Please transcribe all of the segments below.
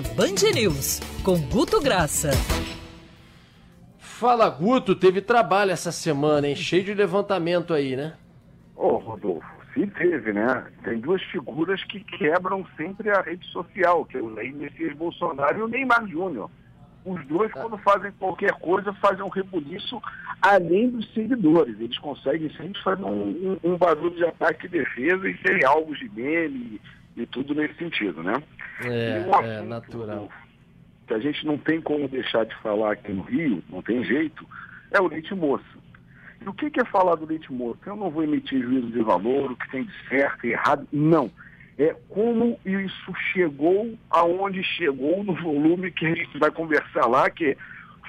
Band News, com Guto Graça. Fala, Guto, teve trabalho essa semana, hein? Cheio de levantamento aí, né? Ô, Rodolfo, se teve, né? Tem duas figuras que quebram sempre a rede social, que é o Jair Messias Bolsonaro e o Neymar Júnior. Os dois, quando fazem qualquer coisa, fazem um rebuliço além dos seguidores. Eles conseguem sempre fazer um, um, um barulho de ataque e defesa e serem algo de meme e, tudo nesse sentido, né? É, é natural. Que a gente não tem como deixar de falar aqui no Rio, não tem jeito, é o leite moça. E o que, que é falar do leite moça? Eu não vou emitir juízo de valor, o que tem de certo e errado, não é, como isso chegou aonde chegou no volume que a gente vai conversar lá, que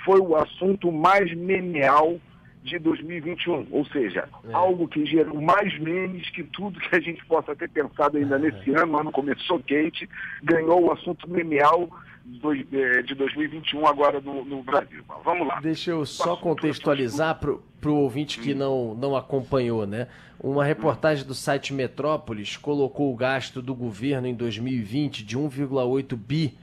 foi o assunto mais memeal de 2021, ou seja, é. algo que gerou mais memes que tudo que a gente possa ter pensado ainda nesse ano, o ano começou quente, ganhou o assunto memeal de 2021 agora no, no Brasil. Vamos lá. Deixa eu só contextualizar para o ouvinte que não, não acompanhou, né? Uma reportagem do site Metrópolis colocou o gasto do governo em 2020 de 1,8 bi,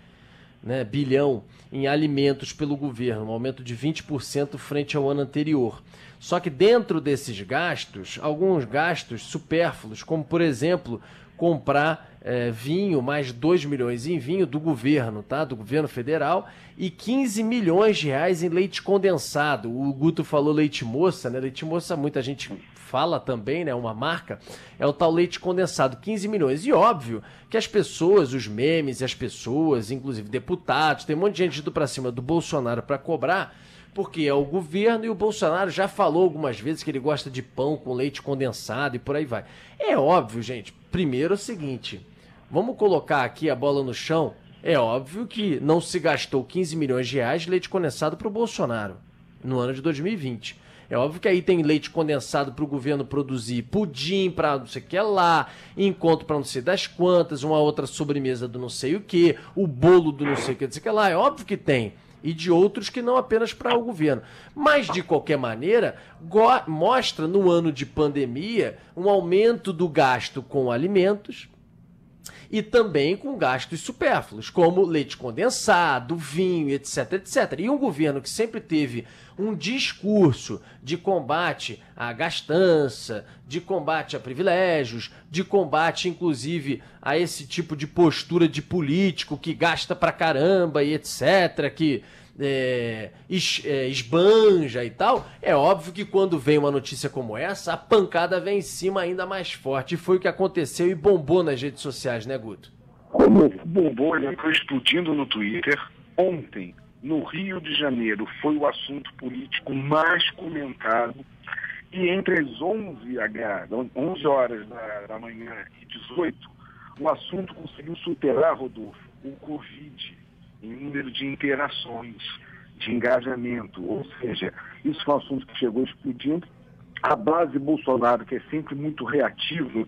né, bilhão em alimentos pelo governo, um aumento de 20% frente ao ano anterior. Só que dentro desses gastos, alguns gastos supérfluos, como por exemplo, comprar é, vinho, mais 2 milhões em vinho do governo, tá? Do governo federal, e 15 milhões de reais em leite condensado. O Guto falou leite moça, né? Leite moça, muita gente fala também, né? Uma marca, é o tal leite condensado, 15 milhões. E óbvio que as pessoas, os memes as pessoas, inclusive deputados, tem um monte de gente indo pra cima do Bolsonaro para cobrar porque é o governo e o Bolsonaro já falou algumas vezes que ele gosta de pão com leite condensado e por aí vai. É óbvio, gente. Primeiro é o seguinte: vamos colocar aqui a bola no chão. É óbvio que não se gastou 15 milhões de reais de leite condensado para o Bolsonaro no ano de 2020. É óbvio que aí tem leite condensado para o governo produzir pudim para não sei o que lá, encontro para não sei das quantas, uma outra sobremesa do não sei o que, o bolo do não sei o que, não sei o que lá. É óbvio que tem e de outros que não apenas para o governo. Mas, de qualquer maneira, mostra no ano de pandemia um aumento do gasto com alimentos e também com gastos supérfluos, como leite condensado, vinho, etc, etc. E um governo que sempre teve um discurso de combate à gastança, de combate a privilégios, de combate, inclusive, a esse tipo de postura de político que gasta pra caramba e etc., que é, es, é, esbanja e tal, é óbvio que quando vem uma notícia como essa, a pancada vem em cima ainda mais forte. E foi o que aconteceu e bombou nas redes sociais, né, Guto? Bombou, ele foi explodindo no Twitter. Ontem, no Rio de Janeiro, foi o assunto político mais comentado. E entre as 11, 11 horas da, da manhã e 18, o assunto conseguiu superar, Rodolfo, o Covid em número de interações, de engajamento. Ou seja, isso foi um assunto que chegou explodindo. A base Bolsonaro, que é sempre muito reativa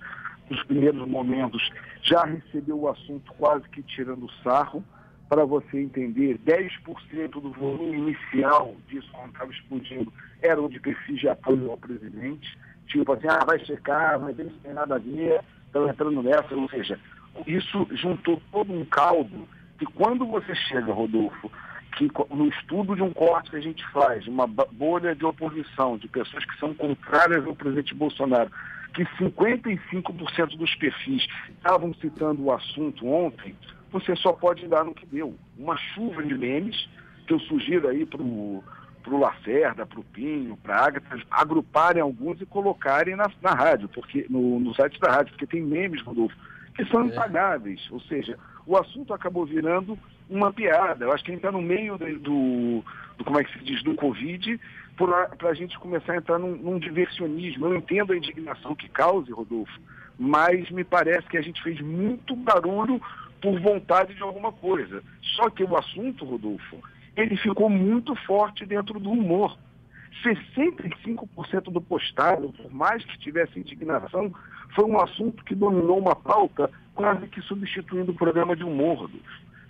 nos primeiros momentos, já recebeu o assunto quase que tirando sarro. Para você entender, 10% do volume inicial disso, quando estava explodindo, eram de perfis de apoio ao presidente. Tipo assim, ah, vai checar, vai ver se tem nada a ver, estão entrando nessa. Ou seja, isso juntou todo um caldo que quando você chega, Rodolfo, que no estudo de um corte que a gente faz, uma bolha de oposição, de pessoas que são contrárias ao presidente Bolsonaro, que 55% dos perfis estavam citando o assunto ontem, você só pode dar no que deu. Uma chuva de memes, que eu sugiro aí para o Lacerda, para o Pinho, para a Agatha, agruparem alguns e colocarem na, na rádio, porque no, no site da rádio, porque tem memes, Rodolfo, que são é. impagáveis. Ou seja, o assunto acabou virando uma piada. Eu acho que a gente está no meio do, do, como é que se diz, do Covid, para a gente começar a entrar num, num, diversionismo. Eu entendo a indignação que cause, Rodolfo, mas me parece que a gente fez muito barulho por vontade de alguma coisa. Só que o assunto, Rodolfo, ele ficou muito forte dentro do humor. 65% do postado, por mais que tivesse indignação, foi um assunto que dominou uma pauta quase que substituindo o programa de humor.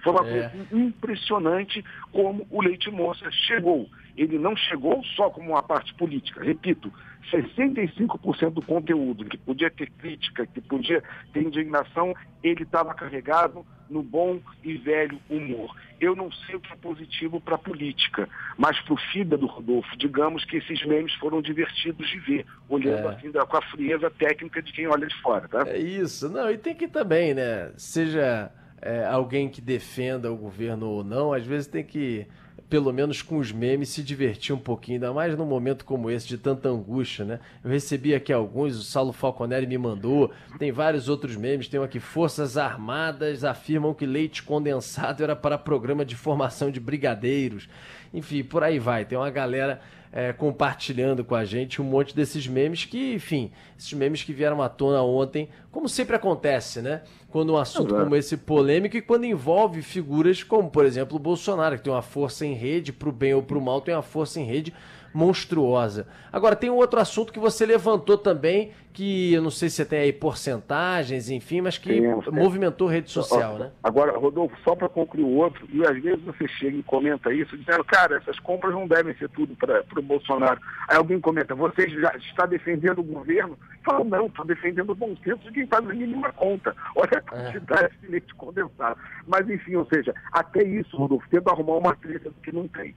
Foi uma é. coisa impressionante como o Leite Moça chegou. Ele não chegou só como uma parte política. Repito, 65% do conteúdo que podia ter crítica, que podia ter indignação, ele estava carregado no bom e velho humor. Eu não sei o que é positivo para a política, mas para o FIDA do Rodolfo, digamos que esses memes foram divertidos de ver, olhando é. assim com a frieza técnica de quem olha de fora, tá? É isso. Não, e tem que também, né? Seja é, alguém que defenda o governo ou não, às vezes tem que pelo menos com os memes, se divertir um pouquinho, ainda mais num momento como esse de tanta angústia, né? Eu recebi aqui alguns, o Saulo Falconeri me mandou, tem vários outros memes, tem aqui, Forças Armadas afirmam que leite condensado era para programa de formação de brigadeiros. Enfim, por aí vai, tem uma galera é, compartilhando com a gente um monte desses memes que, enfim, esses memes que vieram à tona ontem, como sempre acontece, né? Quando um assunto como esse polêmico e quando envolve figuras como, por exemplo, o Bolsonaro, que tem uma força em rede, para o bem ou para o mal, tem uma força em rede monstruosa. Agora, tem um outro assunto que você levantou também, que eu não sei se você tem aí porcentagens, enfim, mas que movimentou rede social, né? Agora, Rodolfo, só para concluir o outro, e às vezes você chega e comenta isso, dizendo, cara, essas compras não devem ser tudo para o Bolsonaro. Aí alguém comenta, você já está defendendo o governo? Fala, não, estou defendendo o bom senso de quem faz a mínima conta. Olha a é. quantidade é. de leite condensado. Mas, enfim, ou seja, até isso, Rodolfo, tenta arrumar uma treta que não tem.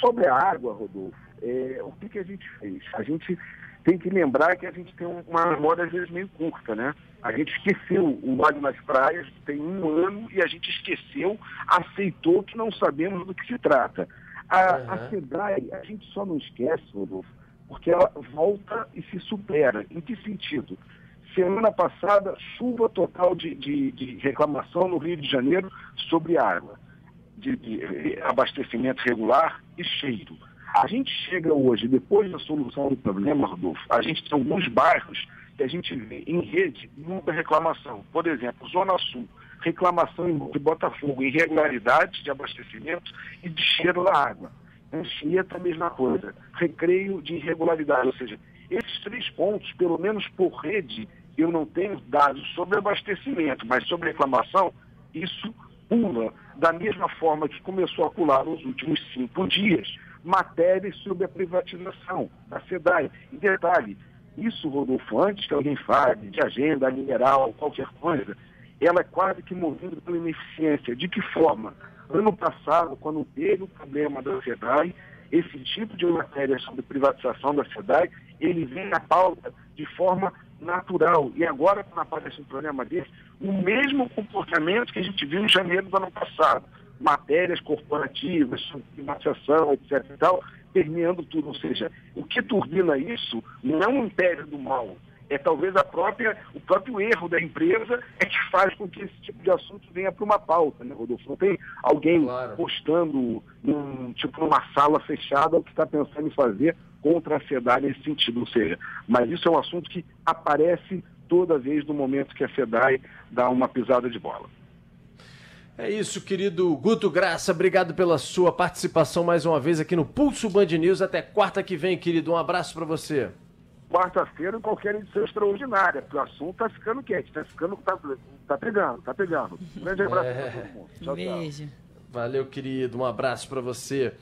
Sobre a água, Rodolfo, é, o que, que a gente fez? A gente tem que lembrar que a gente tem uma memória às vezes meio curta, né? A gente esqueceu o óleo nas praias, tem um ano, e a gente esqueceu, aceitou que não sabemos do que se trata. A, uhum. a SEBRAE, a gente só não esquece, Rodolfo, porque ela volta e se supera. Em que sentido? Semana passada, chuva total de, de, de reclamação no Rio de Janeiro sobre água, de, de abastecimento regular e cheiro. A gente chega hoje, depois da solução do problema, Rodolfo, a gente tem alguns bairros que a gente vê em rede muita reclamação. Por exemplo, Zona Sul, reclamação de Botafogo, irregularidades de abastecimento e de cheiro da água. Anchieta, a mesma coisa. Recreio de irregularidade. Ou seja, esses três pontos, pelo menos por rede, eu não tenho dados sobre abastecimento, mas sobre reclamação, isso pula da mesma forma que começou a pular nos últimos cinco dias matérias sobre a privatização da SEDAI. E detalhe, isso, Rodolfo, antes que alguém fale de agenda mineral, qualquer coisa, ela é quase que movida pela ineficiência. De que forma? Ano passado, quando teve o problema da SEDAI, esse tipo de matéria sobre privatização da SEDAI, ele vem na pauta de forma natural. E agora, quando aparece um problema desse, o mesmo comportamento que a gente viu em janeiro do ano passado matérias corporativas, privatização, etc. e tal, permeando tudo. Ou seja, o que turbina isso não é um império do mal, é talvez a própria, o próprio erro da empresa é que faz com que esse tipo de assunto venha para uma pauta, né, Rodolfo? Não tem alguém claro. postando num, tipo numa sala fechada o que está pensando em fazer contra a SEDAI nesse sentido. Ou seja, mas isso é um assunto que aparece toda vez no momento que a SEDAI dá uma pisada de bola. É isso, querido Guto Graça. Obrigado pela sua participação mais uma vez aqui no Pulso Band News. Até quarta que vem, querido. Um abraço para você. Quarta-feira, qualquer edição extraordinária, porque o assunto tá ficando quente, tá ficando. tá, tá pegando, tá pegando. Um grande abraço é... para todo mundo. Tchau, Beijo. Tchau. Valeu, querido. Um abraço para você.